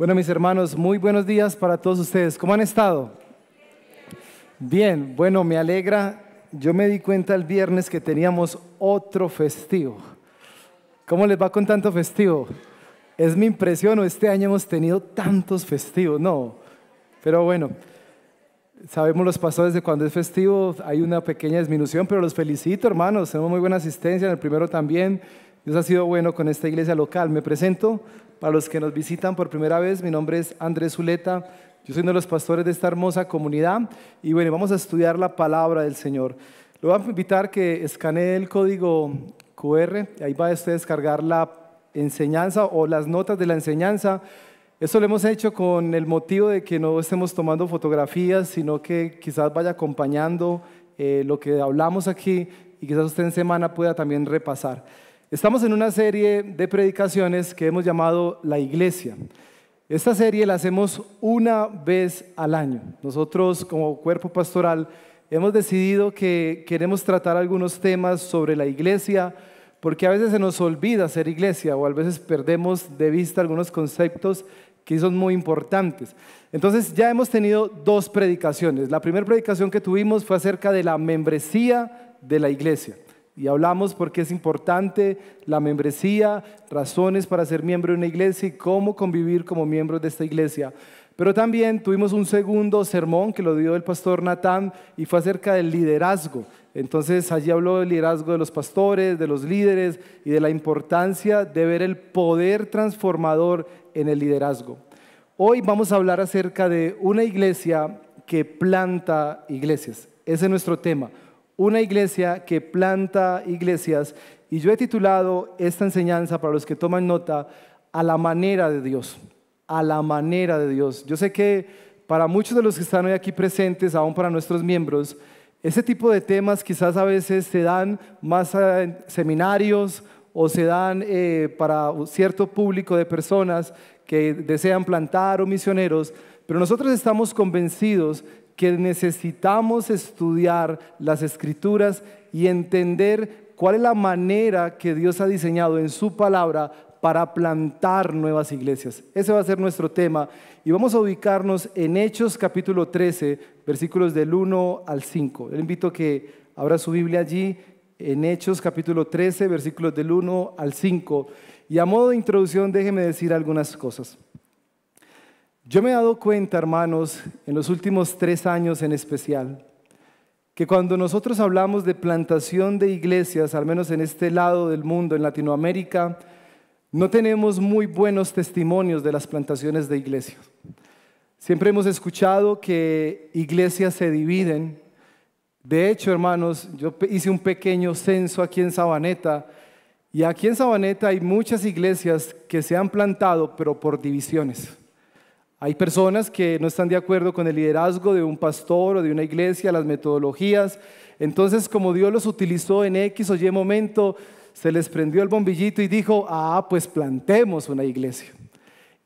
Bueno, mis hermanos, muy buenos días para todos ustedes. ¿Cómo han estado? Bien, bueno, me alegra. Yo me di cuenta el viernes que teníamos otro festivo. ¿Cómo les va con tanto festivo? Es mi impresión, o este año hemos tenido tantos festivos, no. Pero bueno, sabemos los pastores de cuando es festivo hay una pequeña disminución, pero los felicito, hermanos. Tenemos muy buena asistencia, en el primero también. Dios ha sido bueno con esta iglesia local. Me presento, para los que nos visitan por primera vez, mi nombre es Andrés Zuleta, yo soy uno de los pastores de esta hermosa comunidad y bueno, vamos a estudiar la palabra del Señor. Lo voy a invitar que escanee el código QR, ahí va a usted descargar la enseñanza o las notas de la enseñanza. Esto lo hemos hecho con el motivo de que no estemos tomando fotografías, sino que quizás vaya acompañando eh, lo que hablamos aquí y quizás usted en semana pueda también repasar. Estamos en una serie de predicaciones que hemos llamado La Iglesia. Esta serie la hacemos una vez al año. Nosotros como cuerpo pastoral hemos decidido que queremos tratar algunos temas sobre la iglesia, porque a veces se nos olvida ser iglesia o a veces perdemos de vista algunos conceptos que son muy importantes. Entonces ya hemos tenido dos predicaciones. La primera predicación que tuvimos fue acerca de la membresía de la iglesia y hablamos por qué es importante la membresía, razones para ser miembro de una iglesia y cómo convivir como miembros de esta iglesia. Pero también tuvimos un segundo sermón que lo dio el pastor Natán y fue acerca del liderazgo. Entonces allí habló del liderazgo de los pastores, de los líderes y de la importancia de ver el poder transformador en el liderazgo. Hoy vamos a hablar acerca de una iglesia que planta iglesias. Ese es nuestro tema una iglesia que planta iglesias. Y yo he titulado esta enseñanza para los que toman nota, a la manera de Dios, a la manera de Dios. Yo sé que para muchos de los que están hoy aquí presentes, aún para nuestros miembros, ese tipo de temas quizás a veces se dan más en seminarios o se dan eh, para cierto público de personas que desean plantar o misioneros, pero nosotros estamos convencidos que necesitamos estudiar las escrituras y entender cuál es la manera que Dios ha diseñado en su palabra para plantar nuevas iglesias. Ese va a ser nuestro tema y vamos a ubicarnos en Hechos capítulo 13, versículos del 1 al 5. Le invito a que abra su Biblia allí en Hechos capítulo 13, versículos del 1 al 5. Y a modo de introducción déjeme decir algunas cosas. Yo me he dado cuenta, hermanos, en los últimos tres años en especial, que cuando nosotros hablamos de plantación de iglesias, al menos en este lado del mundo, en Latinoamérica, no tenemos muy buenos testimonios de las plantaciones de iglesias. Siempre hemos escuchado que iglesias se dividen. De hecho, hermanos, yo hice un pequeño censo aquí en Sabaneta y aquí en Sabaneta hay muchas iglesias que se han plantado, pero por divisiones. Hay personas que no están de acuerdo con el liderazgo de un pastor o de una iglesia, las metodologías. Entonces, como Dios los utilizó en X o Y momento, se les prendió el bombillito y dijo, ah, pues plantemos una iglesia.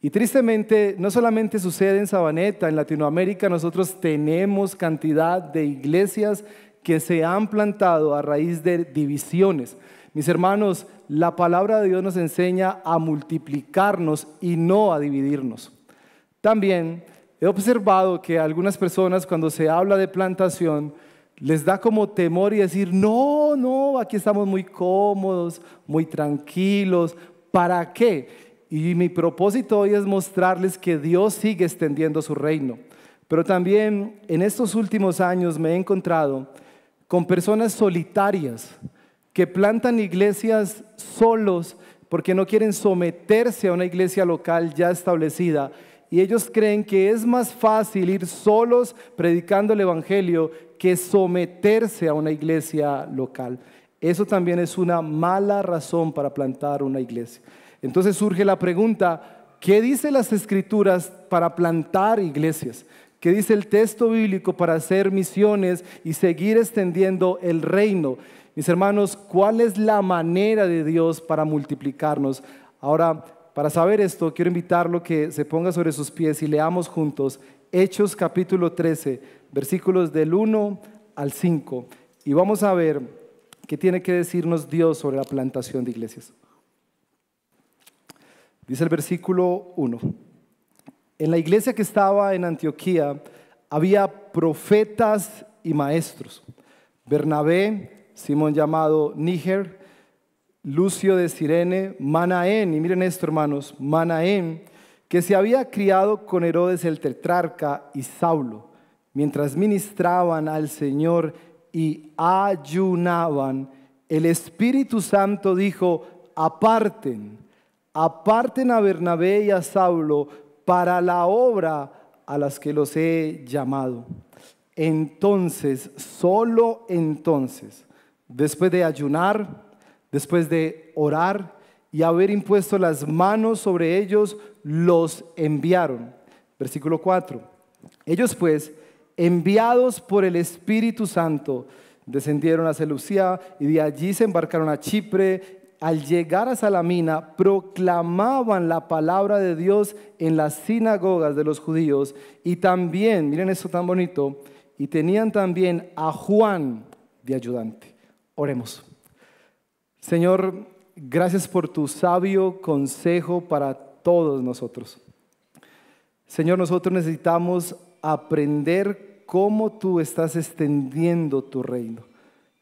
Y tristemente, no solamente sucede en Sabaneta, en Latinoamérica nosotros tenemos cantidad de iglesias que se han plantado a raíz de divisiones. Mis hermanos, la palabra de Dios nos enseña a multiplicarnos y no a dividirnos. También he observado que algunas personas cuando se habla de plantación les da como temor y decir, no, no, aquí estamos muy cómodos, muy tranquilos, ¿para qué? Y mi propósito hoy es mostrarles que Dios sigue extendiendo su reino. Pero también en estos últimos años me he encontrado con personas solitarias que plantan iglesias solos porque no quieren someterse a una iglesia local ya establecida y ellos creen que es más fácil ir solos predicando el Evangelio que someterse a una iglesia local. Eso también es una mala razón para plantar una iglesia. Entonces surge la pregunta, ¿qué dice las escrituras para plantar iglesias? ¿Qué dice el texto bíblico para hacer misiones y seguir extendiendo el reino? Mis hermanos, ¿cuál es la manera de Dios para multiplicarnos? Ahora, para saber esto, quiero invitarlo que se ponga sobre sus pies y leamos juntos Hechos capítulo 13, versículos del 1 al 5. Y vamos a ver qué tiene que decirnos Dios sobre la plantación de iglesias. Dice el versículo 1. En la iglesia que estaba en Antioquía había profetas y maestros. Bernabé, Simón llamado Níger, Lucio de Sirene, Manaén, y miren esto hermanos, Manaén, que se había criado con Herodes el tetrarca y Saulo, mientras ministraban al Señor y ayunaban, el Espíritu Santo dijo, aparten, aparten a Bernabé y a Saulo para la obra a las que los he llamado. Entonces, solo entonces, después de ayunar, después de orar y haber impuesto las manos sobre ellos, los enviaron. Versículo 4. Ellos pues, enviados por el Espíritu Santo, descendieron a Seleucía y de allí se embarcaron a Chipre. Al llegar a Salamina, proclamaban la palabra de Dios en las sinagogas de los judíos y también, miren esto tan bonito, y tenían también a Juan de ayudante. Oremos. Señor, gracias por tu sabio consejo para todos nosotros. Señor, nosotros necesitamos aprender cómo tú estás extendiendo tu reino.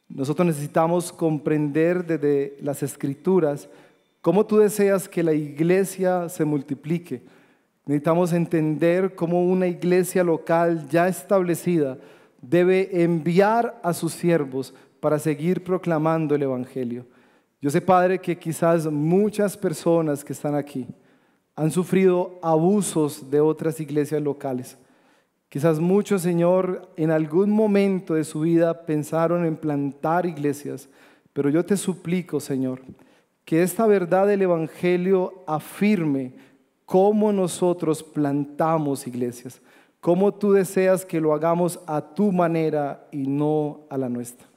Nosotros necesitamos comprender desde las escrituras cómo tú deseas que la iglesia se multiplique Necesitamos entender cómo una iglesia local ya establecida debe enviar a sus siervos para seguir proclamando el Evangelio. Yo sé, Padre, que quizás muchas personas que están aquí han sufrido abusos de otras iglesias locales. Quizás muchos, Señor, en algún momento de su vida pensaron en plantar iglesias, pero yo te suplico, Señor, que esta verdad del Evangelio afirme cómo nosotros plantamos iglesias, cómo tú deseas que lo hagamos a tu manera y no a la nuestra.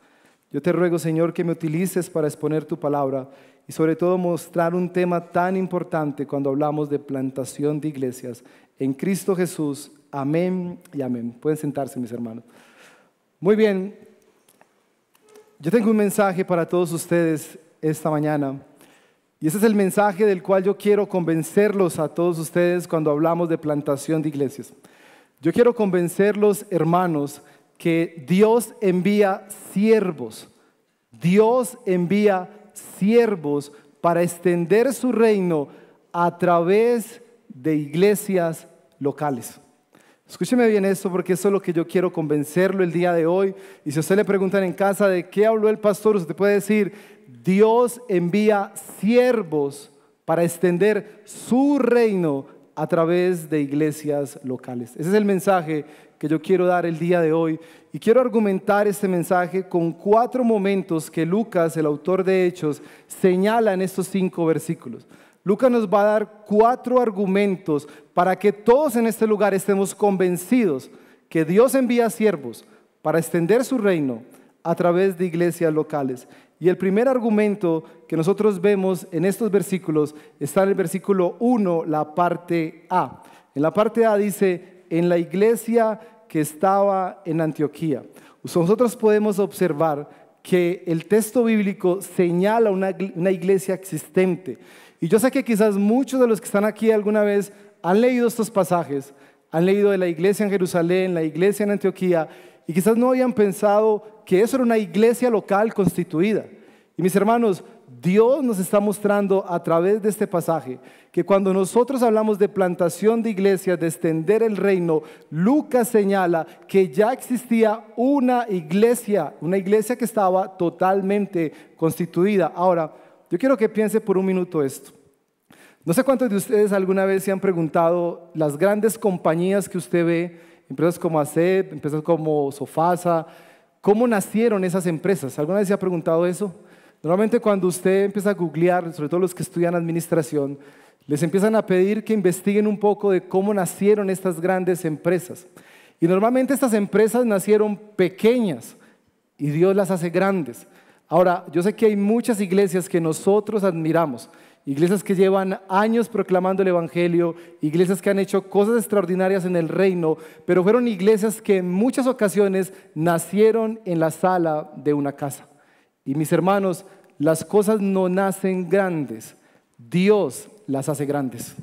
Yo te ruego, Señor, que me utilices para exponer tu palabra y sobre todo mostrar un tema tan importante cuando hablamos de plantación de iglesias. En Cristo Jesús, amén y amén. Pueden sentarse, mis hermanos. Muy bien, yo tengo un mensaje para todos ustedes esta mañana. Y ese es el mensaje del cual yo quiero convencerlos a todos ustedes cuando hablamos de plantación de iglesias. Yo quiero convencerlos, hermanos, que Dios envía siervos. Dios envía siervos para extender su reino a través de iglesias locales. Escúcheme bien esto porque eso es lo que yo quiero convencerlo el día de hoy. Y si usted le preguntan en casa de qué habló el pastor, usted puede decir, Dios envía siervos para extender su reino a través de iglesias locales. Ese es el mensaje que yo quiero dar el día de hoy. Y quiero argumentar este mensaje con cuatro momentos que Lucas, el autor de Hechos, señala en estos cinco versículos. Lucas nos va a dar cuatro argumentos para que todos en este lugar estemos convencidos que Dios envía siervos para extender su reino a través de iglesias locales. Y el primer argumento que nosotros vemos en estos versículos está en el versículo 1, la parte A. En la parte A dice, en la iglesia que estaba en Antioquía. Nosotros podemos observar que el texto bíblico señala una, iglesia existente. Y yo sé que quizás muchos de los que están aquí alguna vez han leído estos pasajes, han leído de la iglesia en Jerusalén, la iglesia en Antioquía, y quizás no habían pensado que eso era una iglesia local constituida. Y mis hermanos, Dios nos está mostrando a través de este pasaje que cuando nosotros hablamos de plantación de iglesias, de extender el reino, Lucas señala que ya existía una iglesia, una iglesia que estaba totalmente constituida. Ahora, yo quiero que piense por un minuto esto. No sé cuántos de ustedes alguna vez se han preguntado las grandes compañías que usted ve, empresas como ACEP, empresas como Sofasa, ¿cómo nacieron esas empresas? ¿Alguna vez se ha preguntado eso? Normalmente cuando usted empieza a googlear, sobre todo los que estudian administración, les empiezan a pedir que investiguen un poco de cómo nacieron estas grandes empresas. Y normalmente estas empresas nacieron pequeñas y Dios las hace grandes. Ahora, yo sé que hay muchas iglesias que nosotros admiramos, iglesias que llevan años proclamando el Evangelio, iglesias que han hecho cosas extraordinarias en el reino, pero fueron iglesias que en muchas ocasiones nacieron en la sala de una casa. Y mis hermanos, las cosas no nacen grandes, Dios las hace grandes.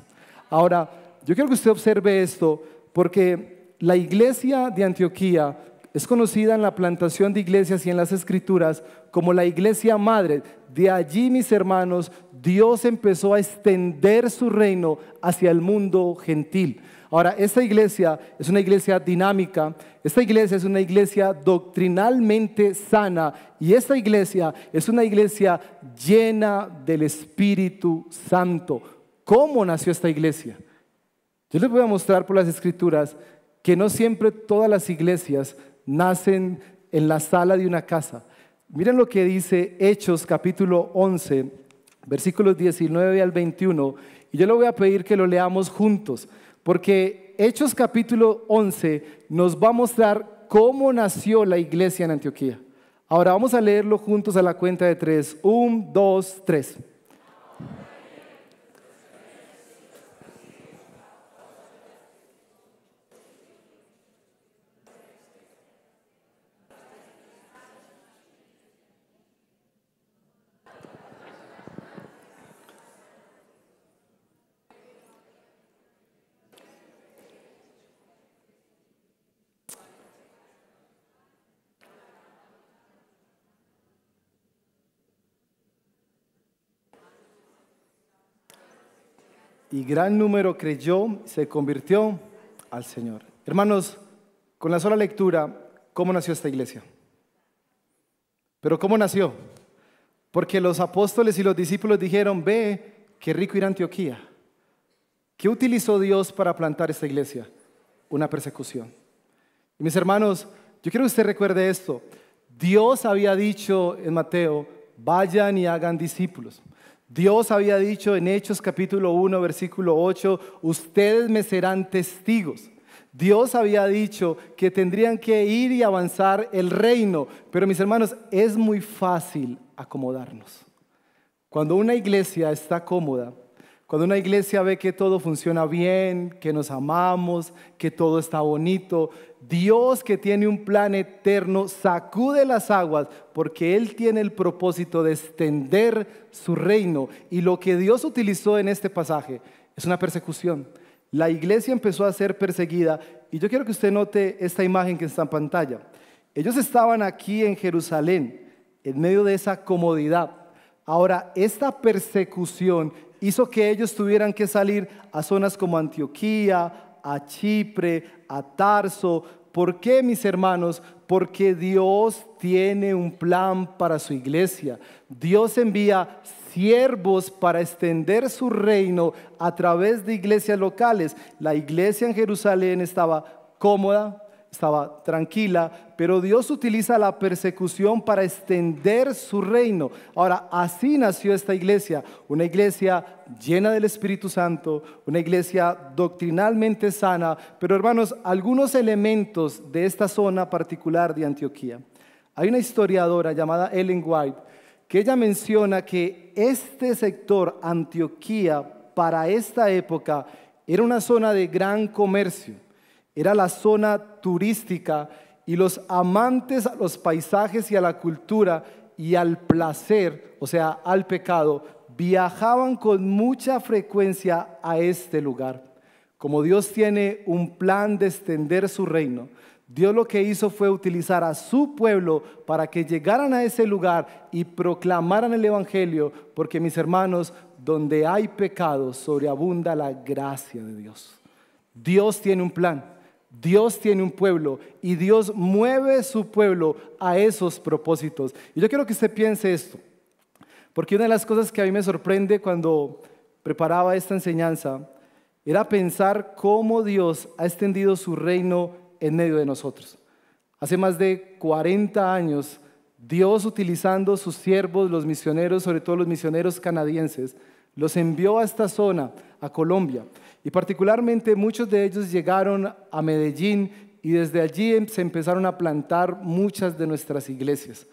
Ahora, yo quiero que usted observe esto porque la iglesia de Antioquía es conocida en la plantación de iglesias y en las escrituras como la iglesia madre. De allí, mis hermanos, Dios empezó a extender su reino hacia el mundo gentil. Ahora, esta iglesia es una iglesia dinámica, esta iglesia es una iglesia doctrinalmente sana y esta iglesia es una iglesia llena del Espíritu Santo. ¿Cómo nació esta iglesia? Yo les voy a mostrar por las escrituras que no siempre todas las iglesias nacen en la sala de una casa. Miren lo que dice Hechos capítulo 11, versículos 19 al 21, y yo le voy a pedir que lo leamos juntos, porque Hechos capítulo 11 nos va a mostrar cómo nació la iglesia en Antioquía. Ahora vamos a leerlo juntos a la cuenta de tres. Un, dos, tres. Y gran número creyó, se convirtió al Señor. Hermanos, con la sola lectura, ¿cómo nació esta iglesia? Pero ¿cómo nació? Porque los apóstoles y los discípulos dijeron, ve, qué rico ir a Antioquía. ¿Qué utilizó Dios para plantar esta iglesia? Una persecución. Y mis hermanos, yo quiero que usted recuerde esto. Dios había dicho en Mateo, vayan y hagan discípulos. Dios había dicho en Hechos capítulo 1, versículo 8, ustedes me serán testigos. Dios había dicho que tendrían que ir y avanzar el reino, pero mis hermanos, es muy fácil acomodarnos. Cuando una iglesia está cómoda, cuando una iglesia ve que todo funciona bien, que nos amamos, que todo está bonito, Dios que tiene un plan eterno sacude las aguas porque Él tiene el propósito de extender su reino. Y lo que Dios utilizó en este pasaje es una persecución. La iglesia empezó a ser perseguida y yo quiero que usted note esta imagen que está en pantalla. Ellos estaban aquí en Jerusalén, en medio de esa comodidad. Ahora, esta persecución hizo que ellos tuvieran que salir a zonas como Antioquía, a Chipre, a Tarso. ¿Por qué, mis hermanos? Porque Dios tiene un plan para su iglesia. Dios envía siervos para extender su reino a través de iglesias locales. La iglesia en Jerusalén estaba cómoda, estaba tranquila, pero Dios utiliza la persecución para extender su reino. Ahora, así nació esta iglesia, una iglesia llena del Espíritu Santo, una iglesia doctrinalmente sana, pero hermanos, algunos elementos de esta zona particular de Antioquía. Hay una historiadora llamada Ellen White que ella menciona que este sector, Antioquía, para esta época, era una zona de gran comercio era la zona turística y los amantes a los paisajes y a la cultura y al placer, o sea, al pecado, viajaban con mucha frecuencia a este lugar. Como Dios tiene un plan de extender su reino, Dios lo que hizo fue utilizar a su pueblo para que llegaran a ese lugar y proclamaran el Evangelio, porque mis hermanos, donde hay pecado, sobreabunda la gracia de Dios. Dios tiene un plan. Dios tiene un pueblo y Dios mueve su pueblo a esos propósitos. Y yo quiero que usted piense esto, porque una de las cosas que a mí me sorprende cuando preparaba esta enseñanza era pensar cómo Dios ha extendido su reino en medio de nosotros. Hace más de 40 años, Dios utilizando sus siervos, los misioneros, sobre todo los misioneros canadienses, los envió a esta zona, a Colombia. Y particularmente muchos de ellos llegaron a Medellín y desde allí em, se empezaron a plantar muchas de nuestras iglesias.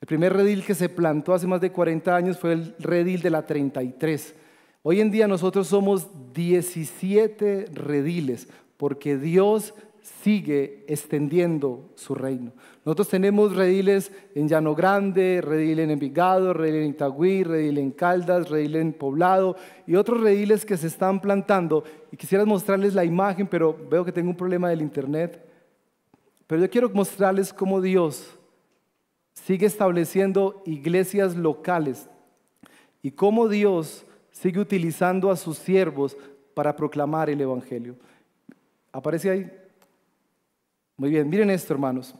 El primer redil que se plantó hace más de 40 años fue el redil de la 33. Hoy en día nosotros somos 17 rediles porque Dios sigue extendiendo su reino. Nosotros tenemos rediles en Llano Grande, redil en Envigado, redil en Itagüí, redil en Caldas, redil en Poblado y otros rediles que se están plantando. Y quisiera mostrarles la imagen, pero veo que tengo un problema del internet. Pero yo quiero mostrarles cómo Dios sigue estableciendo iglesias locales y cómo Dios sigue utilizando a sus siervos para proclamar el Evangelio. ¿Aparece ahí? Muy bien, miren esto, hermanos.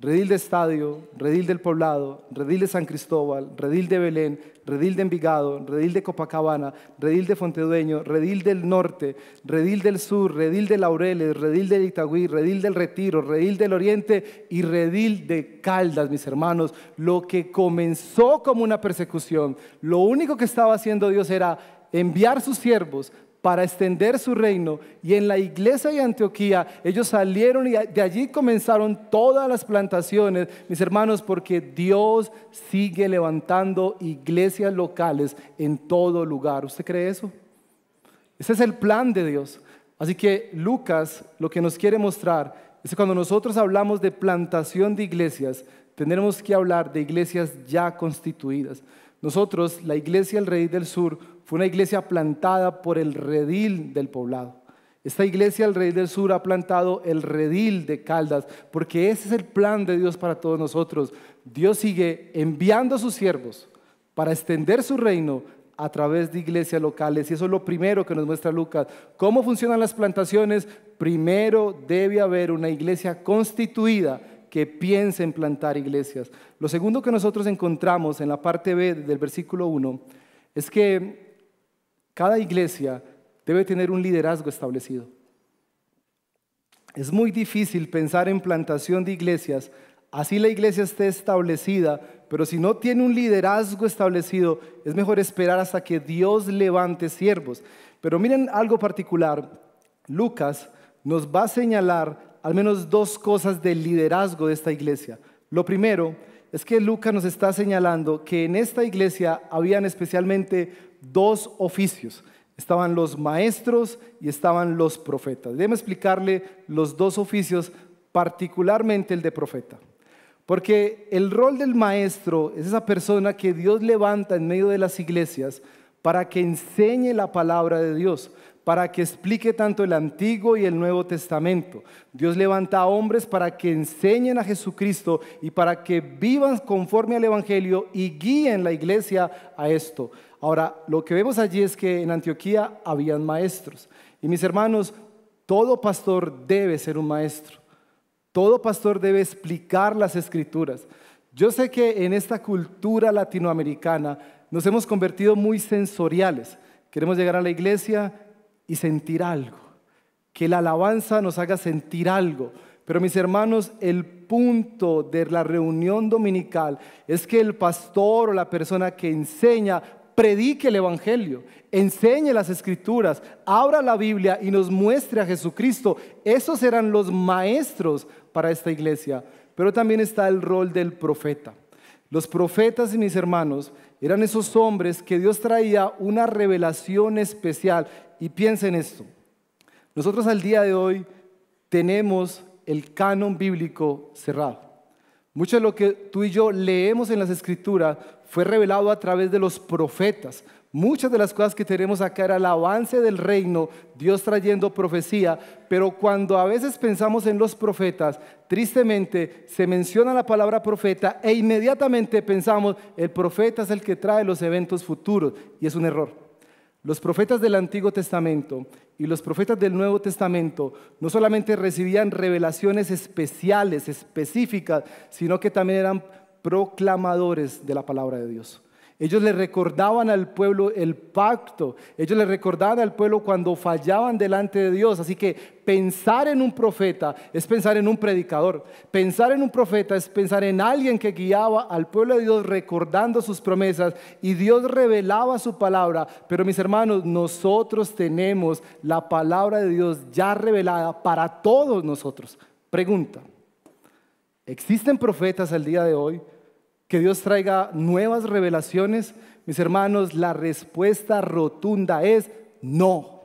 Redil de Estadio, Redil del Poblado, Redil de San Cristóbal, Redil de Belén, Redil de Envigado, Redil de Copacabana, Redil de Fontedueño, Redil del Norte, Redil del Sur, Redil de Laureles, Redil de Itagüí, Redil del Retiro, Redil del Oriente y Redil de Caldas, mis hermanos. Lo que comenzó como una persecución, lo único que estaba haciendo Dios era enviar sus siervos para extender su reino. Y en la iglesia de Antioquía ellos salieron y de allí comenzaron todas las plantaciones, mis hermanos, porque Dios sigue levantando iglesias locales en todo lugar. ¿Usted cree eso? Ese es el plan de Dios. Así que Lucas lo que nos quiere mostrar es que cuando nosotros hablamos de plantación de iglesias, tendremos que hablar de iglesias ya constituidas. Nosotros, la iglesia del Rey del Sur, fue una iglesia plantada por el redil del poblado. Esta iglesia, el Rey del Sur, ha plantado el redil de Caldas, porque ese es el plan de Dios para todos nosotros. Dios sigue enviando a sus siervos para extender su reino a través de iglesias locales. Y eso es lo primero que nos muestra Lucas. ¿Cómo funcionan las plantaciones? Primero debe haber una iglesia constituida que piense en plantar iglesias. Lo segundo que nosotros encontramos en la parte B del versículo 1 es que cada iglesia debe tener un liderazgo establecido. Es muy difícil pensar en plantación de iglesias, así la iglesia esté establecida, pero si no tiene un liderazgo establecido, es mejor esperar hasta que Dios levante siervos. Pero miren algo particular, Lucas nos va a señalar al menos dos cosas del liderazgo de esta iglesia. Lo primero es que Lucas nos está señalando que en esta iglesia habían especialmente dos oficios. Estaban los maestros y estaban los profetas. Déjeme explicarle los dos oficios, particularmente el de profeta. Porque el rol del maestro es esa persona que Dios levanta en medio de las iglesias para que enseñe la palabra de Dios, para que explique tanto el Antiguo y el Nuevo Testamento. Dios levanta a hombres para que enseñen a Jesucristo y para que vivan conforme al Evangelio y guíen la iglesia a esto. Ahora, lo que vemos allí es que en Antioquía habían maestros. Y mis hermanos, todo pastor debe ser un maestro. Todo pastor debe explicar las escrituras. Yo sé que en esta cultura latinoamericana nos hemos convertido muy sensoriales. Queremos llegar a la iglesia y sentir algo. Que la alabanza nos haga sentir algo. Pero mis hermanos, el punto de la reunión dominical es que el pastor o la persona que enseña predique el Evangelio, enseñe las escrituras, abra la Biblia y nos muestre a Jesucristo. Esos eran los maestros para esta iglesia. Pero también está el rol del profeta. Los profetas y mis hermanos eran esos hombres que Dios traía una revelación especial. Y piensen esto. Nosotros al día de hoy tenemos el canon bíblico cerrado. Mucho de lo que tú y yo leemos en las escrituras fue revelado a través de los profetas. Muchas de las cosas que tenemos acá era el avance del reino, Dios trayendo profecía, pero cuando a veces pensamos en los profetas, tristemente se menciona la palabra profeta e inmediatamente pensamos, el profeta es el que trae los eventos futuros, y es un error. Los profetas del Antiguo Testamento y los profetas del Nuevo Testamento no solamente recibían revelaciones especiales, específicas, sino que también eran proclamadores de la palabra de Dios. Ellos le recordaban al pueblo el pacto. Ellos le recordaban al pueblo cuando fallaban delante de Dios. Así que pensar en un profeta es pensar en un predicador. Pensar en un profeta es pensar en alguien que guiaba al pueblo de Dios recordando sus promesas y Dios revelaba su palabra. Pero mis hermanos, nosotros tenemos la palabra de Dios ya revelada para todos nosotros. Pregunta, ¿existen profetas al día de hoy? Que Dios traiga nuevas revelaciones, mis hermanos, la respuesta rotunda es no.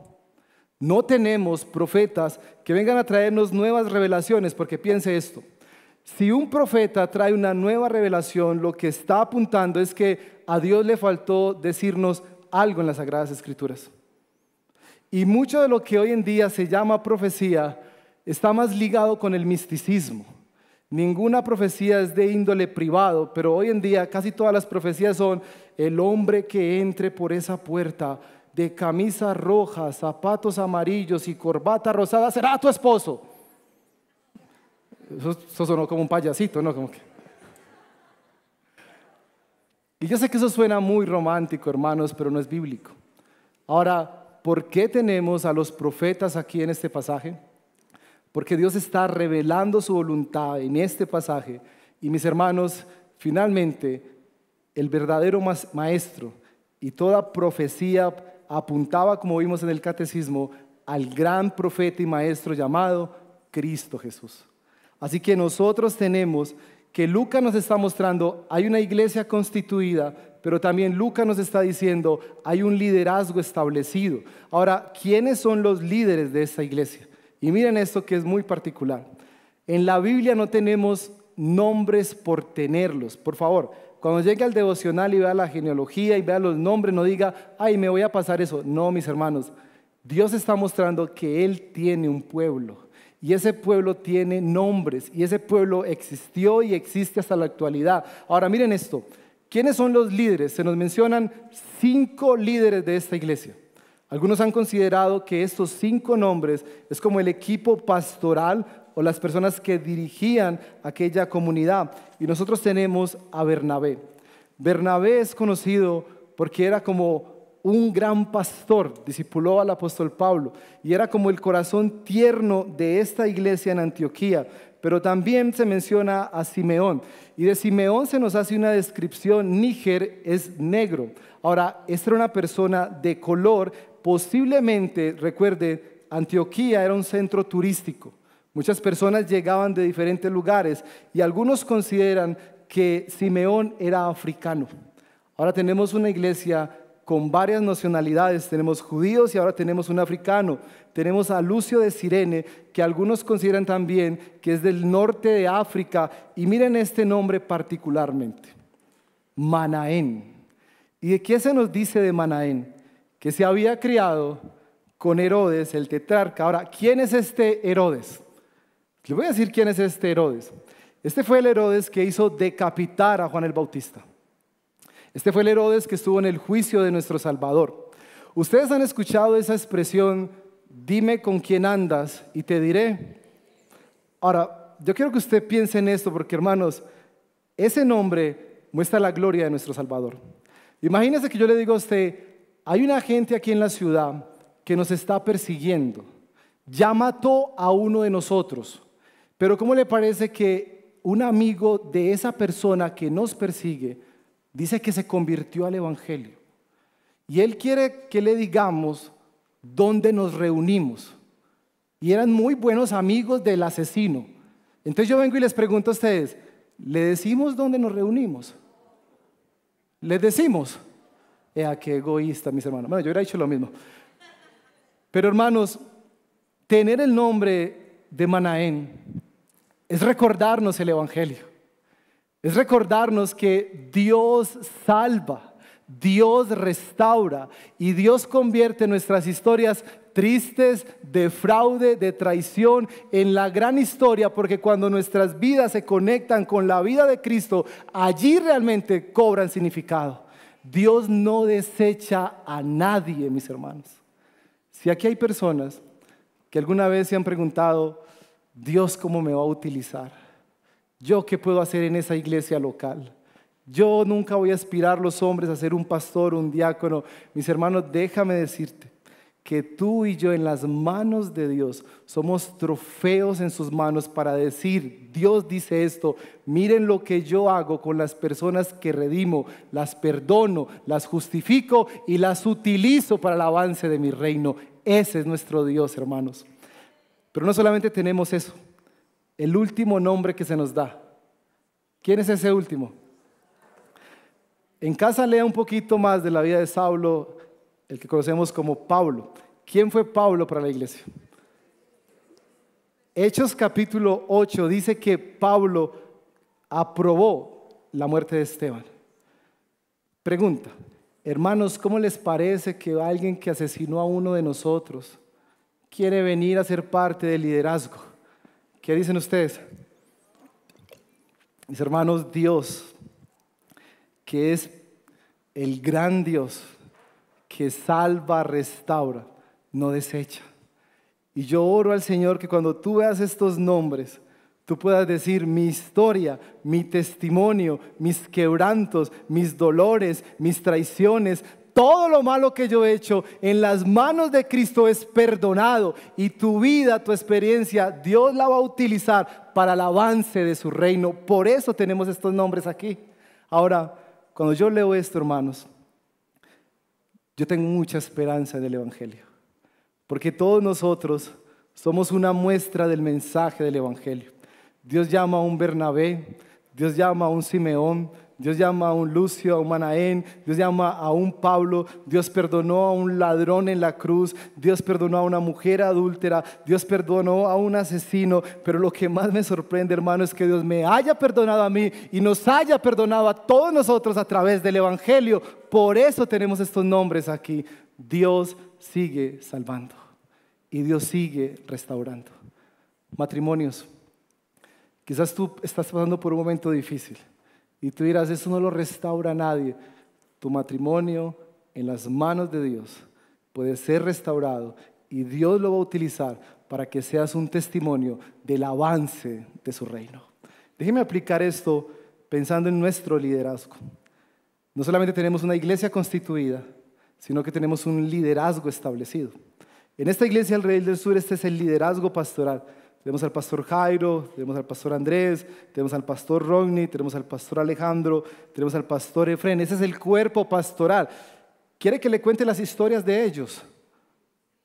No tenemos profetas que vengan a traernos nuevas revelaciones, porque piense esto. Si un profeta trae una nueva revelación, lo que está apuntando es que a Dios le faltó decirnos algo en las Sagradas Escrituras. Y mucho de lo que hoy en día se llama profecía está más ligado con el misticismo. Ninguna profecía es de índole privado, pero hoy en día casi todas las profecías son el hombre que entre por esa puerta de camisa roja, zapatos amarillos y corbata rosada será tu esposo. Eso, sonó como un payasito, ¿no? Como que... Y yo sé que eso suena muy romántico, hermanos, pero no es bíblico. Ahora, ¿por qué tenemos a los profetas aquí en este pasaje? Porque Dios está revelando su voluntad en este pasaje. Y mis hermanos, finalmente, el verdadero maestro y toda profecía apuntaba, como vimos en el catecismo, al gran profeta y maestro llamado Cristo Jesús. Así que nosotros tenemos que Lucas nos está mostrando, hay una iglesia constituida, pero también Lucas nos está diciendo, hay un liderazgo establecido. Ahora, ¿quiénes son los líderes de esta iglesia? Y miren esto que es muy particular. En la Biblia no tenemos nombres por tenerlos. Por favor, cuando llegue al devocional y vea la genealogía y vea los nombres, no diga, ay, me voy a pasar eso. No, mis hermanos, Dios está mostrando que Él tiene un pueblo. Y ese pueblo tiene nombres y ese pueblo existió y existe hasta la actualidad. Ahora miren esto, ¿quiénes son los líderes? Se nos mencionan cinco líderes de esta iglesia. Algunos han considerado que estos cinco nombres es como el equipo pastoral o las personas que dirigían aquella comunidad. Y nosotros tenemos a Bernabé. Bernabé es conocido porque era como un gran pastor, discipuló al apóstol Pablo y era como el corazón tierno de esta iglesia en Antioquía. Pero también se menciona a Simeón y de Simeón se nos hace una descripción, Níger es negro. Ahora, esta era una persona de color, posiblemente, recuerde, Antioquía era un centro turístico. Muchas personas llegaban de diferentes lugares y algunos consideran que Simeón era africano. Ahora tenemos una iglesia con varias nacionalidades. Tenemos judíos y ahora tenemos un africano. Tenemos a Lucio de Sirene, que algunos consideran también que es del norte de África. Y miren este nombre particularmente, Manaén. ¿Y de qué se nos dice de Manaén? Que se había criado con Herodes, el tetrarca. Ahora, ¿quién es este Herodes? Les voy a decir quién es este Herodes. Este fue el Herodes que hizo decapitar a Juan el Bautista. Este fue el Herodes que estuvo en el juicio de nuestro Salvador. Ustedes han escuchado esa expresión, dime con quién andas y te diré. Ahora, yo quiero que usted piense en esto porque hermanos, ese nombre muestra la gloria de nuestro Salvador. Imagínese que yo le digo a usted, hay una gente aquí en la ciudad que nos está persiguiendo. Ya mató a uno de nosotros. Pero ¿cómo le parece que un amigo de esa persona que nos persigue dice que se convirtió al Evangelio. Y Él quiere que le digamos dónde nos reunimos. Y eran muy buenos amigos del asesino. Entonces yo vengo y les pregunto a ustedes, ¿le decimos dónde nos reunimos? ¿Les decimos? Ea, qué egoísta, mis hermanos. Bueno, yo hubiera dicho lo mismo. Pero hermanos, tener el nombre de Manaén es recordarnos el Evangelio. Es recordarnos que Dios salva, Dios restaura y Dios convierte nuestras historias tristes, de fraude, de traición, en la gran historia, porque cuando nuestras vidas se conectan con la vida de Cristo, allí realmente cobran significado. Dios no desecha a nadie, mis hermanos. Si aquí hay personas que alguna vez se han preguntado, Dios, ¿cómo me va a utilizar? ¿Yo qué puedo hacer en esa iglesia local? Yo nunca voy a aspirar los hombres a ser un pastor, un diácono. Mis hermanos, déjame decirte que tú y yo en las manos de Dios somos trofeos en sus manos para decir, Dios dice esto, miren lo que yo hago con las personas que redimo, las perdono, las justifico y las utilizo para el avance de mi reino. Ese es nuestro Dios, hermanos. Pero no solamente tenemos eso, el último nombre que se nos da. ¿Quién es ese último? En casa lea un poquito más de la vida de Saulo, el que conocemos como Pablo. ¿Quién fue Pablo para la iglesia? Hechos capítulo 8 dice que Pablo aprobó la muerte de Esteban. Pregunta, hermanos, ¿cómo les parece que alguien que asesinó a uno de nosotros quiere venir a ser parte del liderazgo? ¿Qué dicen ustedes? Mis hermanos, Dios, que es el gran Dios, que salva, restaura, no desecha. Y yo oro al Señor que cuando tú veas estos nombres, tú puedas decir mi historia, mi testimonio, mis quebrantos, mis dolores, mis traiciones, todo lo malo que yo he hecho en las manos de Cristo es perdonado y tu vida, tu experiencia, Dios la va a utilizar para el avance de su reino. Por eso tenemos estos nombres aquí. Ahora, cuando yo leo esto, hermanos, yo tengo mucha esperanza en el Evangelio. Porque todos nosotros somos una muestra del mensaje del Evangelio. Dios llama a un Bernabé, Dios llama a un Simeón, Dios llama a un Lucio, a un Manaén, Dios llama a un Pablo, Dios perdonó a un ladrón en la cruz, Dios perdonó a una mujer adúltera, Dios perdonó a un asesino, pero lo que más me sorprende, hermano, es que Dios me haya perdonado a mí y nos haya perdonado a todos nosotros a través del Evangelio. Por eso tenemos estos nombres aquí. Dios sigue salvando y Dios sigue restaurando. Matrimonios, quizás tú estás pasando por un momento difícil y tú dirás, eso no lo restaura nadie. Tu matrimonio en las manos de Dios puede ser restaurado y Dios lo va a utilizar para que seas un testimonio del avance de su reino. Déjeme aplicar esto pensando en nuestro liderazgo. No solamente tenemos una iglesia constituida, sino que tenemos un liderazgo establecido. En esta iglesia del Rey del Sur, este es el liderazgo pastoral. Tenemos al pastor Jairo, tenemos al pastor Andrés, tenemos al pastor Rodney, tenemos al pastor Alejandro, tenemos al pastor Efren. Ese es el cuerpo pastoral. ¿Quiere que le cuente las historias de ellos?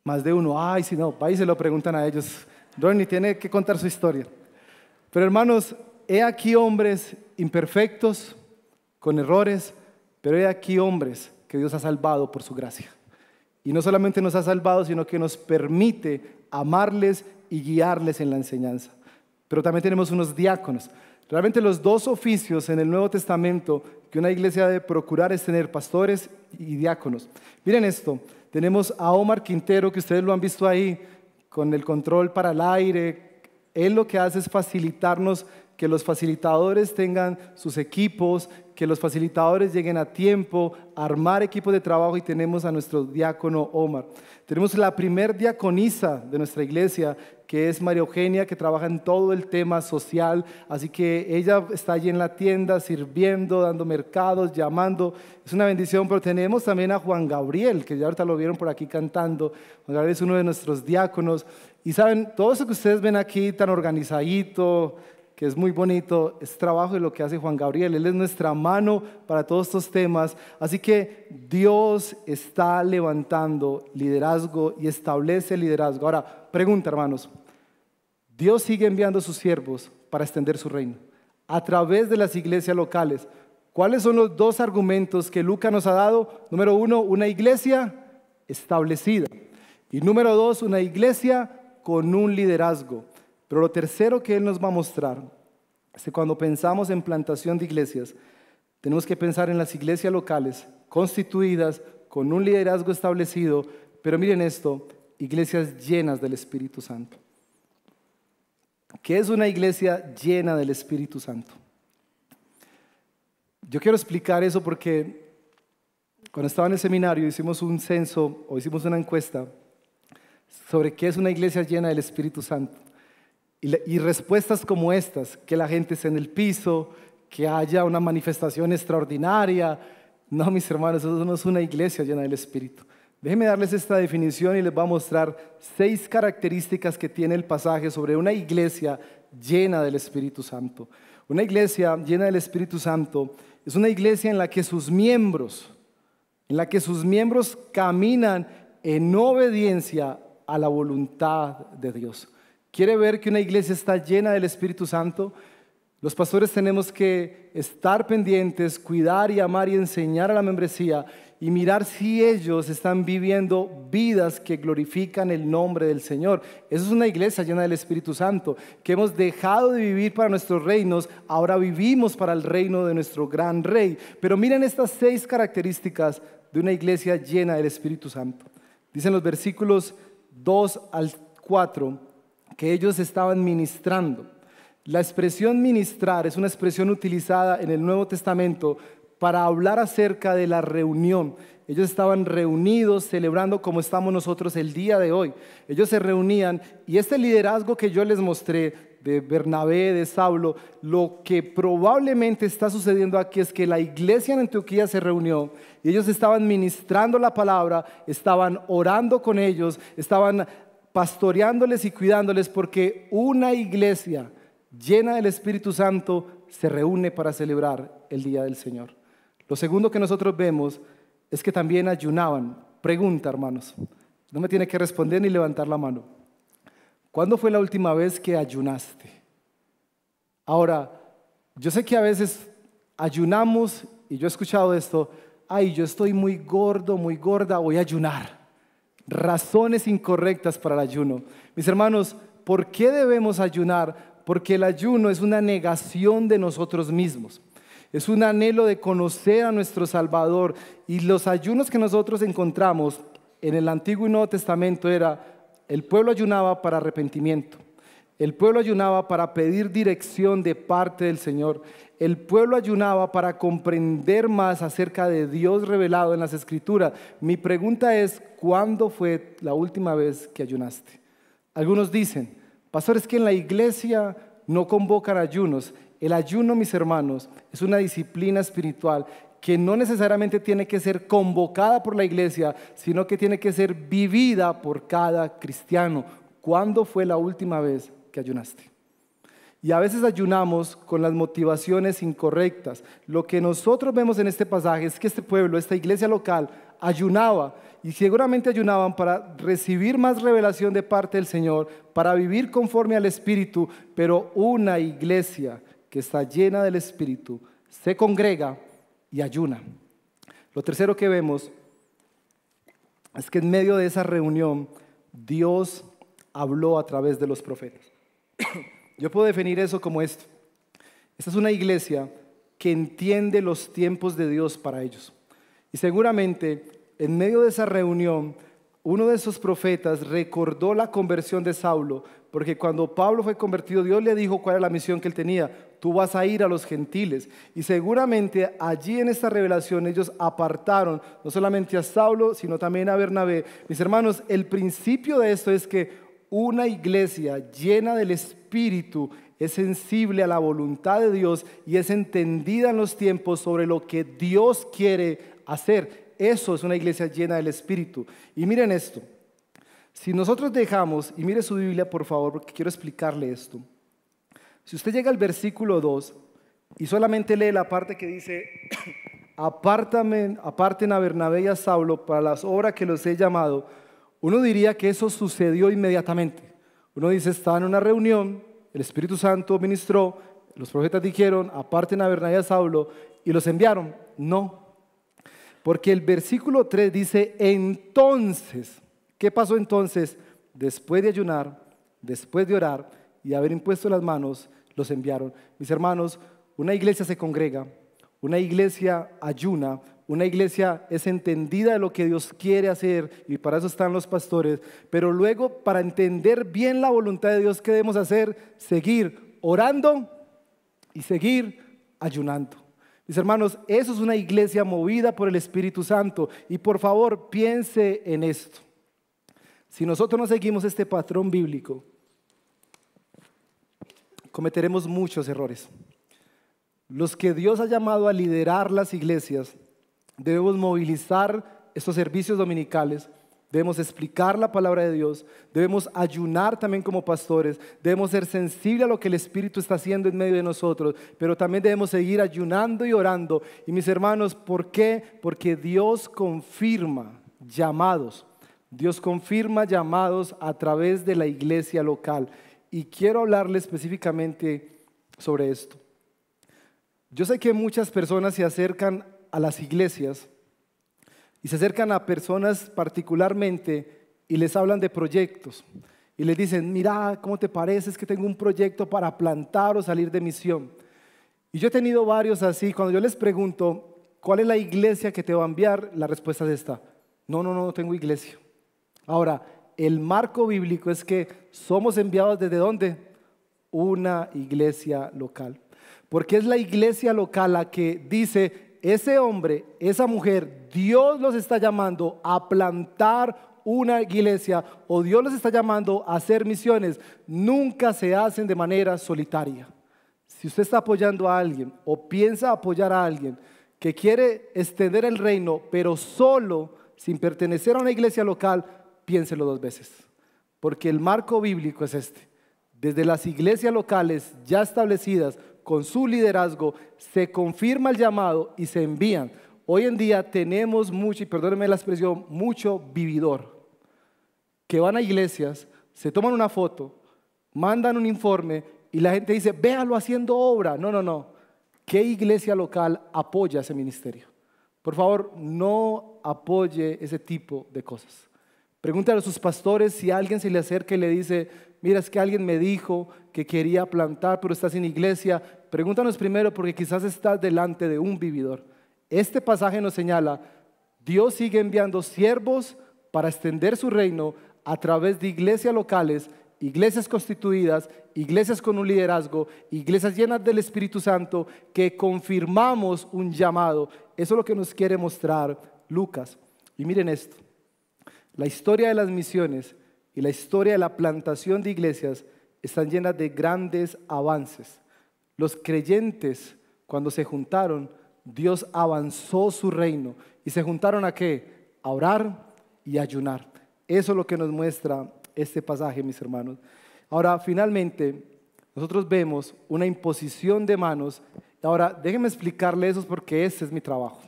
Más de uno, ay, si no, y se lo preguntan a ellos. Rodney tiene que contar su historia. Pero hermanos, he aquí hombres imperfectos, con errores, pero he aquí hombres que Dios ha salvado por su gracia. Y no solamente nos ha salvado, sino que nos permite amarles y guiarles en la enseñanza. Pero también tenemos unos diáconos. Realmente los dos oficios en el Nuevo Testamento que una iglesia debe procurar es tener pastores y diáconos. Miren esto, tenemos a Omar Quintero, que ustedes lo han visto ahí, con el control para el aire. Él lo que hace es facilitarnos que los facilitadores tengan sus equipos, que los facilitadores lleguen a tiempo, armar equipos de trabajo y tenemos a nuestro diácono Omar. Tenemos la primer diaconisa de nuestra iglesia, que es María Eugenia, que trabaja en todo el tema social, así que ella está allí en la tienda sirviendo, dando mercados, llamando. Es una bendición, pero tenemos también a Juan Gabriel, que ya ahorita lo vieron por aquí cantando. Juan Gabriel es uno de nuestros diáconos. Y saben, todo eso que ustedes ven aquí tan organizadito, que es muy bonito, es trabajo de lo que hace Juan Gabriel. Él es nuestra mano para todos estos temas. Así que Dios está levantando liderazgo y establece liderazgo. Ahora, pregunta, hermanos. Dios sigue enviando a sus siervos para extender su reino a través de las iglesias locales. ¿Cuáles son los dos argumentos que Lucas nos ha dado? Número uno, una iglesia establecida. Y número dos, una iglesia con un liderazgo. Pero lo tercero que Él nos va a mostrar es que cuando pensamos en plantación de iglesias, tenemos que pensar en las iglesias locales constituidas con un liderazgo establecido, pero miren esto, iglesias llenas del Espíritu Santo. ¿Qué es una iglesia llena del Espíritu Santo? Yo quiero explicar eso porque cuando estaba en el seminario hicimos un censo o hicimos una encuesta sobre qué es una iglesia llena del Espíritu Santo. Y, respuestas como estas, que la gente esté en el piso, que haya una manifestación extraordinaria. No, mis hermanos, eso no es una iglesia llena del Espíritu. Déjenme darles esta definición y les voy a mostrar seis características que tiene el pasaje sobre una iglesia llena del Espíritu Santo. Una iglesia llena del Espíritu Santo es una iglesia en la que sus miembros, en la que sus miembros caminan en obediencia a la voluntad de Dios quiere ver que una iglesia está llena del Espíritu Santo, Los pastores tenemos que estar pendientes, cuidar y amar y enseñar a la membresía y mirar si ellos están viviendo vidas que glorifican el nombre del Señor. Eso es una iglesia llena del Espíritu Santo, que hemos dejado de vivir para nuestros reinos, ahora vivimos para el reino de nuestro gran rey. Pero miren estas seis características de una iglesia llena del Espíritu Santo. Dicen los versículos 2 al 4 que ellos estaban ministrando. La expresión ministrar es una expresión utilizada en el Nuevo Testamento para hablar acerca de la reunión. Ellos estaban reunidos celebrando como estamos nosotros el día de hoy. Ellos se reunían y este liderazgo que yo les mostré de Bernabé, de Saulo, lo que probablemente está sucediendo aquí es que la iglesia en Antioquía se reunió y ellos estaban ministrando la palabra, estaban orando con ellos, estaban pastoreándoles y cuidándoles porque una iglesia llena del Espíritu Santo se reúne para celebrar el día del Señor. Lo segundo que nosotros vemos es que también ayunaban. Pregunta, hermanos. No me tiene que responder ni levantar la mano. ¿Cuándo fue la última vez que ayunaste? Ahora, yo sé que a veces ayunamos y yo he escuchado esto, ay, yo estoy muy gordo, muy gorda, voy a ayunar. Razones incorrectas para el ayuno. Mis hermanos, ¿por qué debemos ayunar? Porque el ayuno es una negación de nosotros mismos. Es un anhelo de conocer a nuestro Salvador. Y los ayunos que nosotros encontramos en el Antiguo y Nuevo Testamento era, el pueblo ayunaba para arrepentimiento. El pueblo ayunaba para pedir dirección de parte del Señor. El pueblo ayunaba para comprender más acerca de Dios revelado en las Escrituras. Mi pregunta es, ¿cuándo fue la última vez que ayunaste? Algunos dicen, pastores, que en la iglesia no convocan ayunos. El ayuno, mis hermanos, es una disciplina espiritual que no necesariamente tiene que ser convocada por la iglesia, sino que tiene que ser vivida por cada cristiano. ¿Cuándo fue la última vez que ayunaste? Y a veces ayunamos con las motivaciones incorrectas. Lo que nosotros vemos en este pasaje es que este pueblo, esta iglesia local, ayunaba y seguramente ayunaban para recibir más revelación de parte del Señor, para vivir conforme al Espíritu, pero una iglesia que está llena del Espíritu, se congrega y ayuna. Lo tercero que vemos es que en medio de esa reunión Dios habló a través de los profetas. Yo puedo definir eso como esto. Esta es una iglesia que entiende los tiempos de Dios para ellos. Y seguramente en medio de esa reunión uno de esos profetas recordó la conversión de Saulo, porque cuando Pablo fue convertido, Dios le dijo cuál era la misión que él tenía. Tú vas a ir a los gentiles. Y seguramente allí en esta revelación ellos apartaron no solamente a Saulo, sino también a Bernabé. Mis hermanos, el principio de esto es que una iglesia llena del Espíritu es sensible a la voluntad de Dios y es entendida en los tiempos sobre lo que Dios quiere hacer. Eso es una iglesia llena del Espíritu. Y miren esto. Si nosotros dejamos, y mire su Biblia por favor, porque quiero explicarle esto. Si usted llega al versículo 2 y solamente lee la parte que dice, aparten a Bernabé y a Saulo para las obras que los he llamado, uno diría que eso sucedió inmediatamente. Uno dice, estaba en una reunión, el Espíritu Santo ministró, los profetas dijeron, aparten a Bernabé y a Saulo, y los enviaron. No, porque el versículo 3 dice, entonces, ¿qué pasó entonces? Después de ayunar, después de orar y haber impuesto las manos, los enviaron. Mis hermanos, una iglesia se congrega, una iglesia ayuna, una iglesia es entendida de lo que Dios quiere hacer y para eso están los pastores, pero luego para entender bien la voluntad de Dios, ¿qué debemos hacer? Seguir orando y seguir ayunando. Mis hermanos, eso es una iglesia movida por el Espíritu Santo. Y por favor, piense en esto. Si nosotros no seguimos este patrón bíblico, cometeremos muchos errores. Los que Dios ha llamado a liderar las iglesias, debemos movilizar estos servicios dominicales Debemos explicar la palabra de Dios, debemos ayunar también como pastores, debemos ser sensibles a lo que el Espíritu está haciendo en medio de nosotros, pero también debemos seguir ayunando y orando. Y mis hermanos, ¿por qué? Porque Dios confirma llamados, Dios confirma llamados a través de la iglesia local. Y quiero hablarle específicamente sobre esto. Yo sé que muchas personas se acercan a las iglesias y se acercan a personas particularmente y les hablan de proyectos y les dicen, mira, ¿cómo te parece? Es que tengo un proyecto para plantar o salir de misión. Y yo he tenido varios así, cuando yo les pregunto, ¿cuál es la iglesia que te va a enviar? La respuesta es esta, no, no, no, no tengo iglesia. Ahora, el marco bíblico es que somos enviados desde dónde? Una iglesia local. Porque es la iglesia local la que dice, ese hombre, esa mujer, Dios los está llamando a plantar una iglesia o Dios los está llamando a hacer misiones. Nunca se hacen de manera solitaria. Si usted está apoyando a alguien o piensa apoyar a alguien que quiere extender el reino, pero solo, sin pertenecer a una iglesia local, piénselo dos veces. Porque el marco bíblico es este. Desde las iglesias locales ya establecidas, con su liderazgo, se confirma el llamado y se envían. Hoy en día tenemos mucho, y perdónenme la expresión, mucho vividor, que van a iglesias, se toman una foto, mandan un informe y la gente dice, véalo haciendo obra. No, no, no. ¿Qué iglesia local apoya ese ministerio? Por favor, no apoye ese tipo de cosas. Pregúntale a sus pastores si alguien se le acerca y le dice, mira, es que alguien me dijo que quería plantar, pero estás en iglesia. Pregúntanos primero porque quizás estás delante de un vividor. Este pasaje nos señala, Dios sigue enviando siervos para extender su reino a través de iglesias locales, iglesias constituidas, iglesias con un liderazgo, iglesias llenas del Espíritu Santo, que confirmamos un llamado. Eso es lo que nos quiere mostrar Lucas. Y miren esto. La historia de las misiones y la historia de la plantación de iglesias están llenas de grandes avances. Los creyentes, cuando se juntaron, Dios avanzó su reino y se juntaron a qué? A orar y ayunar. Eso es lo que nos muestra este pasaje, mis hermanos. Ahora, finalmente, nosotros vemos una imposición de manos. Ahora, déjenme explicarle eso porque ese es mi trabajo.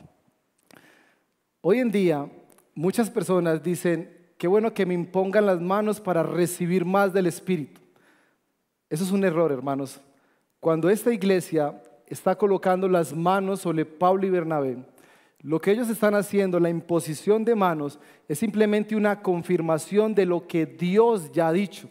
Hoy en día, Muchas personas dicen, qué bueno que me impongan las manos para recibir más del Espíritu. Eso es un error, hermanos. Cuando esta iglesia está colocando las manos sobre Pablo y Bernabé, lo que ellos están haciendo, la imposición de manos, es simplemente una confirmación de lo que Dios ya ha dicho.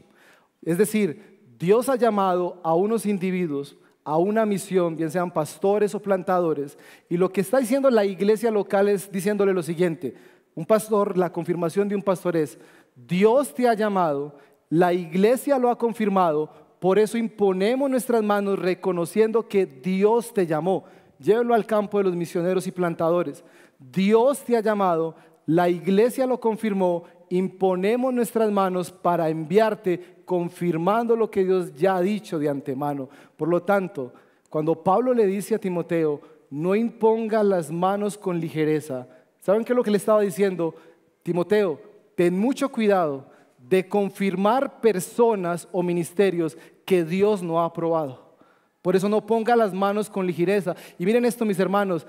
Es decir, Dios ha llamado a unos individuos a una misión, bien sean pastores o plantadores, y lo que está diciendo la iglesia local es diciéndole lo siguiente, un pastor, la confirmación de un pastor es, Dios te ha llamado, la iglesia lo ha confirmado, por eso imponemos nuestras manos reconociendo que Dios te llamó. Llévelo al campo de los misioneros y plantadores. Dios te ha llamado, la iglesia lo confirmó, imponemos nuestras manos para enviarte confirmando lo que Dios ya ha dicho de antemano. Por lo tanto, cuando Pablo le dice a Timoteo, no imponga las manos con ligereza, ¿Saben qué es lo que le estaba diciendo? Timoteo, ten mucho cuidado de confirmar personas o ministerios que Dios no ha aprobado. Por eso no ponga las manos con ligereza. Y miren esto, mis hermanos,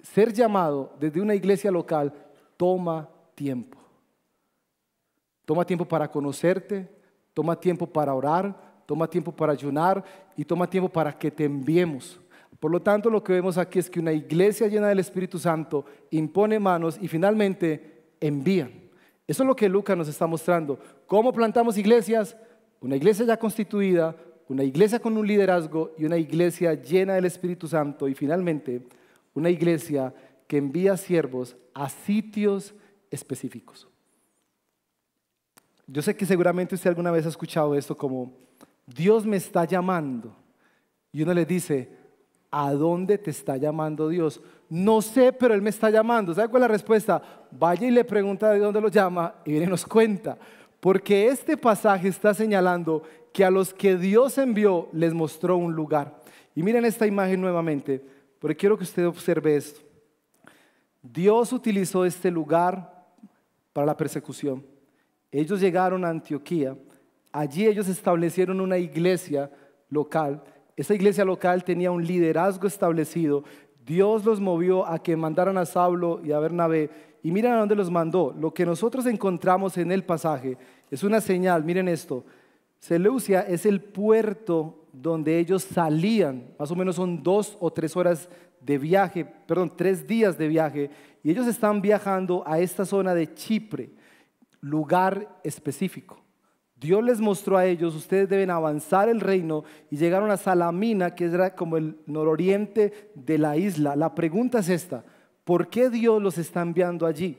ser llamado desde una iglesia local toma tiempo. Toma tiempo para conocerte, toma tiempo para orar, toma tiempo para ayunar y toma tiempo para que te enviemos. Por lo tanto, lo que vemos aquí es que una iglesia llena del Espíritu Santo impone manos y finalmente envían. Eso es lo que Lucas nos está mostrando. ¿Cómo plantamos iglesias? Una iglesia ya constituida, una iglesia con un liderazgo y una iglesia llena del Espíritu Santo y finalmente una iglesia que envía siervos a sitios específicos. Yo sé que seguramente usted alguna vez ha escuchado esto como, Dios me está llamando. Y uno le dice, ¿A dónde te está llamando Dios? No sé, pero Él me está llamando. ¿Sabe cuál es la respuesta? Vaya y le pregunta de dónde lo llama y viene nos cuenta. Porque este pasaje está señalando que a los que Dios envió les mostró un lugar. Y miren esta imagen nuevamente, porque quiero que usted observe esto. Dios utilizó este lugar para la persecución. Ellos llegaron a Antioquía. Allí ellos establecieron una iglesia local esa iglesia local tenía un liderazgo establecido. Dios los movió a que mandaran a Saulo y a Bernabé. Y miren a dónde los mandó. Lo que nosotros encontramos en el pasaje es una señal. Miren esto. Seleucia es el puerto donde ellos salían, más o menos son dos o tres horas de viaje, perdón, tres días de viaje, y ellos están viajando a esta zona de Chipre, lugar específico. Dios les mostró a ellos, ustedes deben avanzar el reino y llegaron a Salamina, que era como el nororiente de la isla. La pregunta es esta, ¿por qué Dios los está enviando allí?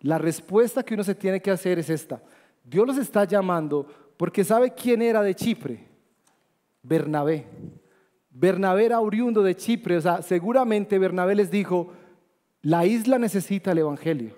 La respuesta que uno se tiene que hacer es esta. Dios los está llamando porque sabe quién era de Chipre. Bernabé. Bernabé era oriundo de Chipre, o sea, seguramente Bernabé les dijo, la isla necesita el Evangelio.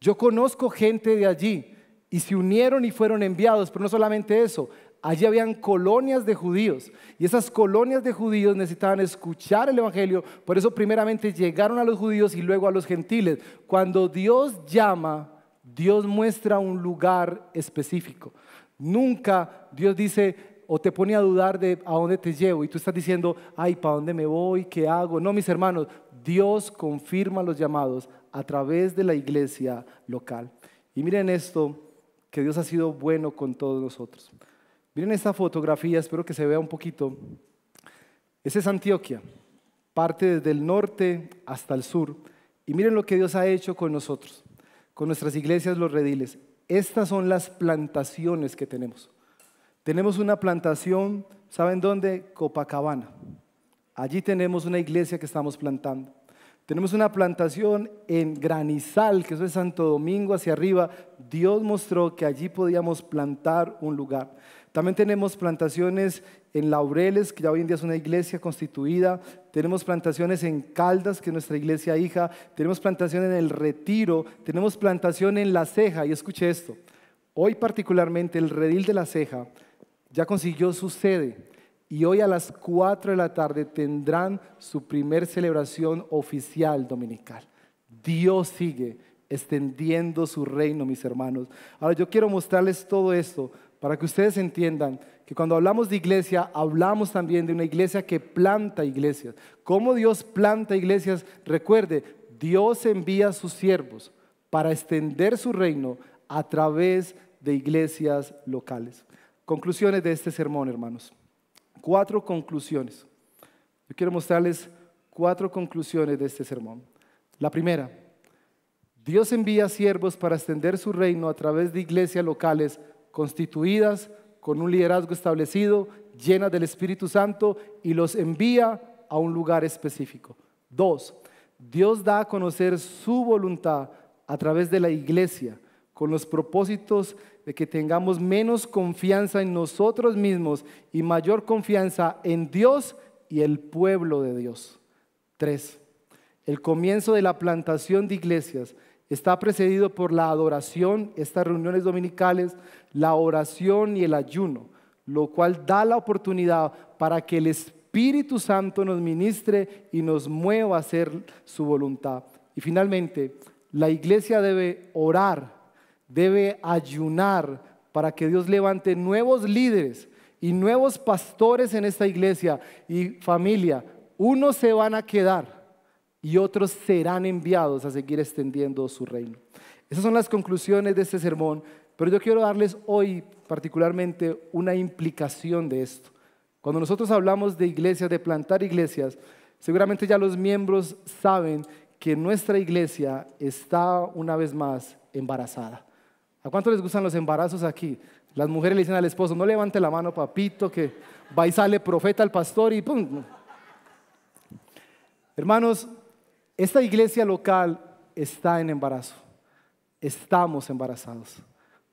Yo conozco gente de allí y se unieron y fueron enviados, pero no solamente eso, allí habían colonias de judíos y esas colonias de judíos necesitaban escuchar el Evangelio, por eso primeramente llegaron a los judíos y luego a los gentiles. Cuando Dios llama, Dios muestra un lugar específico. Nunca Dios dice o te pone a dudar de a dónde te llevo y tú estás diciendo, ay, ¿para dónde me voy? ¿Qué hago? No, mis hermanos, Dios confirma los llamados a través de la iglesia local. Y miren esto, que Dios ha sido bueno con todos nosotros. Miren esta fotografía, espero que se vea un poquito. Esa es Antioquia, parte desde el norte hasta el sur. Y miren lo que Dios ha hecho con nosotros, con nuestras iglesias, los rediles. Estas son las plantaciones que tenemos. Tenemos una plantación, ¿saben dónde? Copacabana. Allí tenemos una iglesia que estamos plantando. Tenemos una plantación en Granizal, que eso es Santo Domingo hacia arriba. Dios mostró que allí podíamos plantar un lugar. También tenemos plantaciones en Laureles, que ya hoy en día es una iglesia constituida. Tenemos plantaciones en Caldas, que es nuestra iglesia hija. Tenemos plantación en El Retiro. Tenemos plantación en La Ceja. Y escuche esto. Hoy particularmente el redil de La Ceja ya consiguió su sede y hoy a las 4 de la tarde tendrán su primer celebración oficial dominical. Dios sigue extendiendo su reino, mis hermanos. Ahora yo quiero mostrarles todo esto para que ustedes entiendan que cuando hablamos de iglesia, hablamos también de una iglesia que planta iglesias. ¿Cómo Dios planta iglesias? Recuerde, Dios envía a sus siervos para extender su reino a través de iglesias locales. Conclusiones de este sermón, hermanos cuatro conclusiones. Yo quiero mostrarles cuatro conclusiones de este sermón. La primera, Dios envía siervos para extender su reino a través de iglesias locales constituidas con un liderazgo establecido, llenas del Espíritu Santo y los envía a un lugar específico. Dos, Dios da a conocer su voluntad a través de la iglesia con los propósitos de que tengamos menos confianza en nosotros mismos y mayor confianza en Dios y el pueblo de Dios. Tres, el comienzo de la plantación de iglesias está precedido por la adoración, estas reuniones dominicales, la oración y el ayuno, lo cual da la oportunidad para que el Espíritu Santo nos ministre y nos mueva a hacer su voluntad. Y finalmente, la iglesia debe orar debe ayunar para que Dios levante nuevos líderes y nuevos pastores en esta iglesia y familia. Unos se van a quedar y otros serán enviados a seguir extendiendo su reino. Esas son las conclusiones de este sermón, pero yo quiero darles hoy particularmente una implicación de esto. Cuando nosotros hablamos de iglesias, de plantar iglesias, seguramente ya los miembros saben que nuestra iglesia está una vez más embarazada. ¿A cuánto les gustan los embarazos aquí? Las mujeres le dicen al esposo, no levante la mano, papito, que va y sale profeta al pastor y ¡pum! Hermanos, esta iglesia local está en embarazo. Estamos embarazados.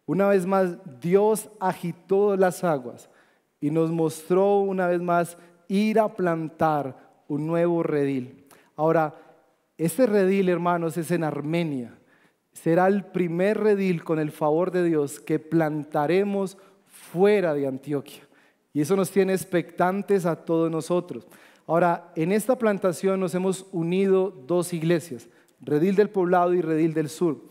Una vez más, Dios agitó las aguas y nos mostró una vez más ir a plantar un nuevo redil. Ahora, este redil, hermanos, es en Armenia será el primer redil con el favor de Dios que plantaremos fuera de Antioquia. Y eso nos tiene expectantes a todos nosotros. Ahora, en esta plantación nos hemos unido dos iglesias, Redil del Poblado y Redil del Sur.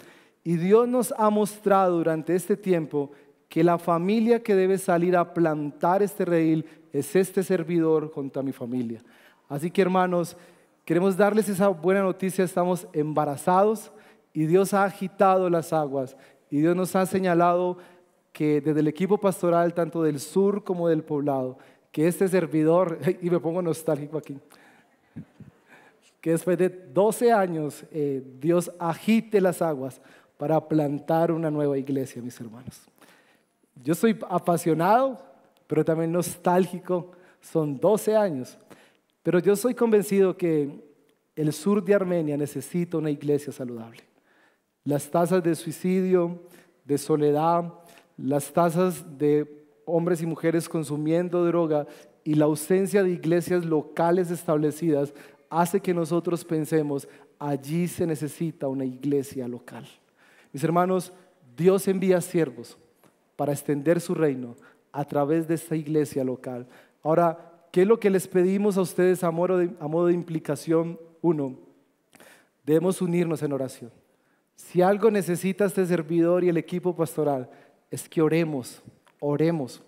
Y Dios nos ha mostrado durante este tiempo que la familia que debe salir a plantar este redil es este servidor junto a mi familia. Así que hermanos, queremos darles esa buena noticia, estamos embarazados, y Dios ha agitado las aguas y Dios nos ha señalado que desde el equipo pastoral, tanto del sur como del poblado, que este servidor, y me pongo nostálgico aquí, que después de 12 años eh, Dios agite las aguas para plantar una nueva iglesia, mis hermanos. Yo soy apasionado, pero también nostálgico. Son 12 años. Pero yo soy convencido que el sur de Armenia necesita una iglesia saludable. Las tasas de suicidio, de soledad, las tasas de hombres y mujeres consumiendo droga y la ausencia de iglesias locales establecidas hace que nosotros pensemos, allí se necesita una iglesia local. Mis hermanos, Dios envía siervos para extender su reino a través de esta iglesia local. Ahora, ¿qué es lo que les pedimos a ustedes a modo de, a modo de implicación? Uno, debemos unirnos en oración. Si algo necesita este servidor y el equipo pastoral, es que oremos, oremos,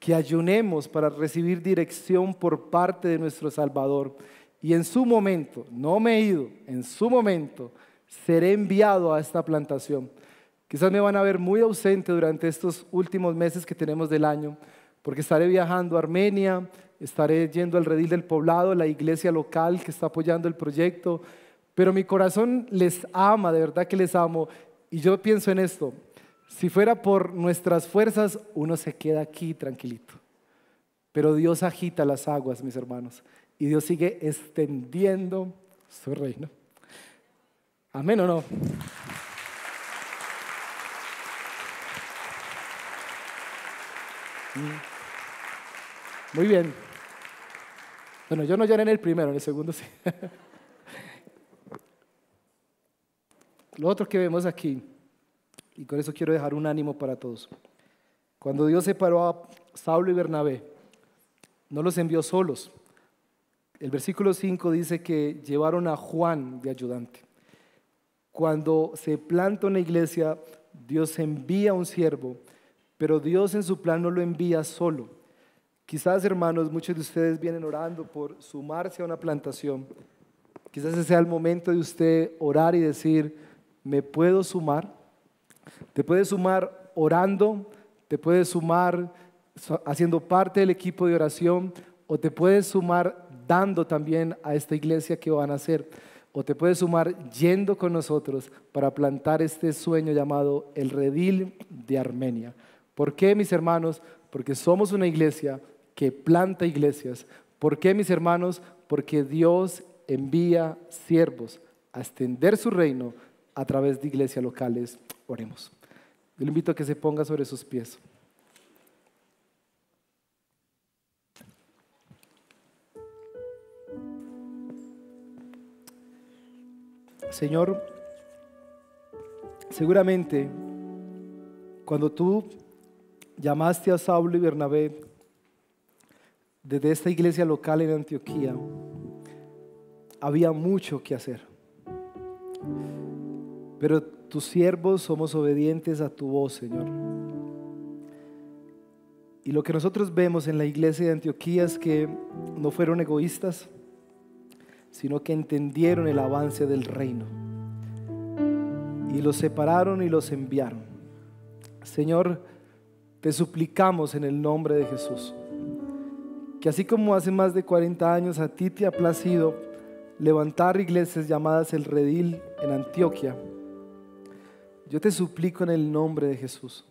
que ayunemos para recibir dirección por parte de nuestro Salvador y en su momento, no me he ido, en su momento seré enviado a esta plantación. Quizás me van a ver muy ausente durante estos últimos meses que tenemos del año, porque estaré viajando a Armenia, estaré yendo al redil del poblado, la iglesia local que está apoyando el proyecto, pero mi corazón les ama, de verdad que les amo, y yo pienso en esto, si fuera por nuestras fuerzas, uno se queda aquí tranquilito, pero Dios agita las aguas, mis hermanos y Dios sigue extendiendo su reino. Amén o no. Mm. Muy bien. Bueno, yo no lloré en el primero, en el segundo sí. Lo otro que vemos aquí, y con eso quiero dejar un ánimo para todos. Cuando Dios separó a Saulo y Bernabé, no los envió solos, el versículo 5 dice que llevaron a Juan de ayudante. Cuando se planta una iglesia, Dios envía un siervo, pero Dios en su plan no lo envía solo. Quizás, hermanos, muchos de ustedes vienen orando por sumarse a una plantación. Quizás ese sea el momento de usted orar y decir, ¿me puedo sumar? Te puedes sumar orando, te puedes sumar haciendo parte del equipo de oración o te puedes sumar dando también a esta iglesia que van a hacer. O te puedes sumar yendo con nosotros para plantar este sueño llamado el redil de Armenia. ¿Por qué, mis hermanos? Porque somos una iglesia que planta iglesias. ¿Por qué, mis hermanos? Porque Dios envía siervos a extender su reino a través de iglesias locales. Oremos. Yo le invito a que se ponga sobre sus pies. Señor, seguramente cuando tú llamaste a Saulo y Bernabé desde esta iglesia local en Antioquía, había mucho que hacer. Pero tus siervos somos obedientes a tu voz, Señor. Y lo que nosotros vemos en la iglesia de Antioquía es que no fueron egoístas, sino que entendieron el avance del reino. Y los separaron y los enviaron. Señor, te suplicamos en el nombre de Jesús, que así como hace más de 40 años a ti te ha placido levantar iglesias llamadas el redil en Antioquia, yo te suplico en el nombre de Jesús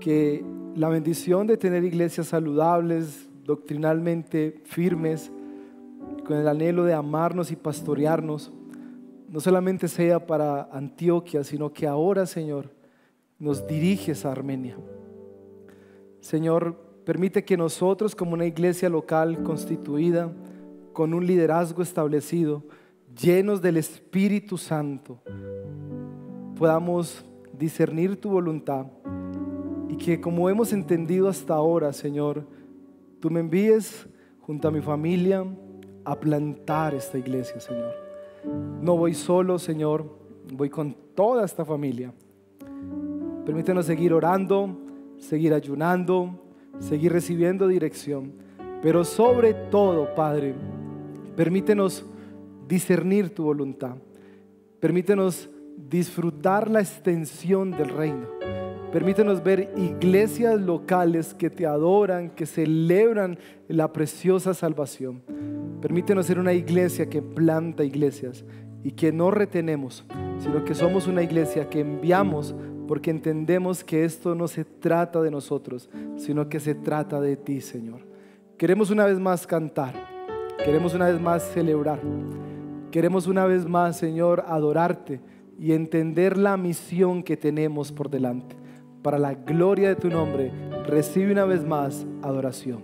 que la bendición de tener iglesias saludables, doctrinalmente firmes, con el anhelo de amarnos y pastorearnos, no solamente sea para Antioquia, sino que ahora, Señor, nos diriges a Armenia. Señor, permite que nosotros como una iglesia local constituida, con un liderazgo establecido, llenos del Espíritu Santo, podamos discernir tu voluntad y que como hemos entendido hasta ahora, Señor, tú me envíes junto a mi familia, a plantar esta iglesia, Señor. No voy solo, Señor, voy con toda esta familia. Permítenos seguir orando, seguir ayunando, seguir recibiendo dirección. Pero sobre todo, Padre, permítenos discernir tu voluntad. Permítenos disfrutar la extensión del reino. Permítenos ver iglesias locales que te adoran, que celebran la preciosa salvación. Permítenos ser una iglesia que planta iglesias y que no retenemos, sino que somos una iglesia que enviamos porque entendemos que esto no se trata de nosotros, sino que se trata de ti, Señor. Queremos una vez más cantar, queremos una vez más celebrar, queremos una vez más, Señor, adorarte y entender la misión que tenemos por delante. Para la gloria de tu nombre, recibe una vez más adoración.